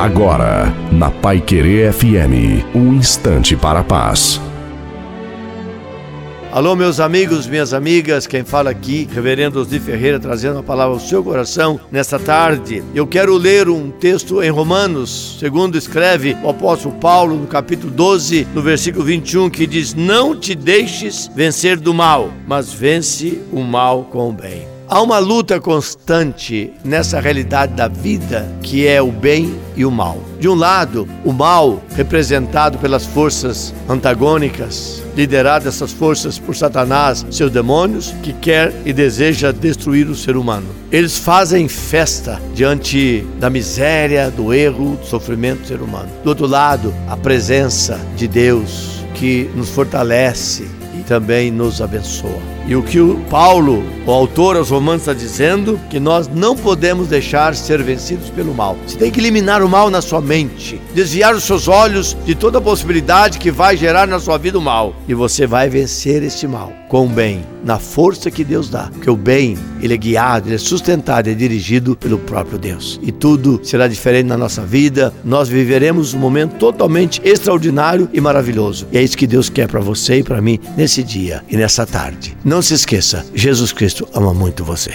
Agora, na Pai Querer FM, um instante para a paz. Alô, meus amigos, minhas amigas, quem fala aqui, Reverendo Osni Ferreira, trazendo a palavra ao seu coração nesta tarde. Eu quero ler um texto em Romanos, segundo escreve o apóstolo Paulo, no capítulo 12, no versículo 21, que diz: Não te deixes vencer do mal, mas vence o mal com o bem. Há uma luta constante nessa realidade da vida que é o bem e o mal. De um lado, o mal, representado pelas forças antagônicas, lideradas essas forças por Satanás, seus demônios, que quer e deseja destruir o ser humano. Eles fazem festa diante da miséria, do erro, do sofrimento do ser humano. Do outro lado, a presença de Deus que nos fortalece e também nos abençoa. E o que o Paulo, o autor aos Romanos, está dizendo, que nós não podemos deixar ser vencidos pelo mal. Você tem que eliminar o mal na sua mente, desviar os seus olhos de toda possibilidade que vai gerar na sua vida o mal. E você vai vencer este mal com o bem, na força que Deus dá. Porque o bem, ele é guiado, ele é sustentado, é dirigido pelo próprio Deus. E tudo será diferente na nossa vida. Nós viveremos um momento totalmente extraordinário e maravilhoso. E é isso que Deus quer para você e para mim nesse dia e nessa tarde. Não se esqueça, Jesus Cristo ama muito você.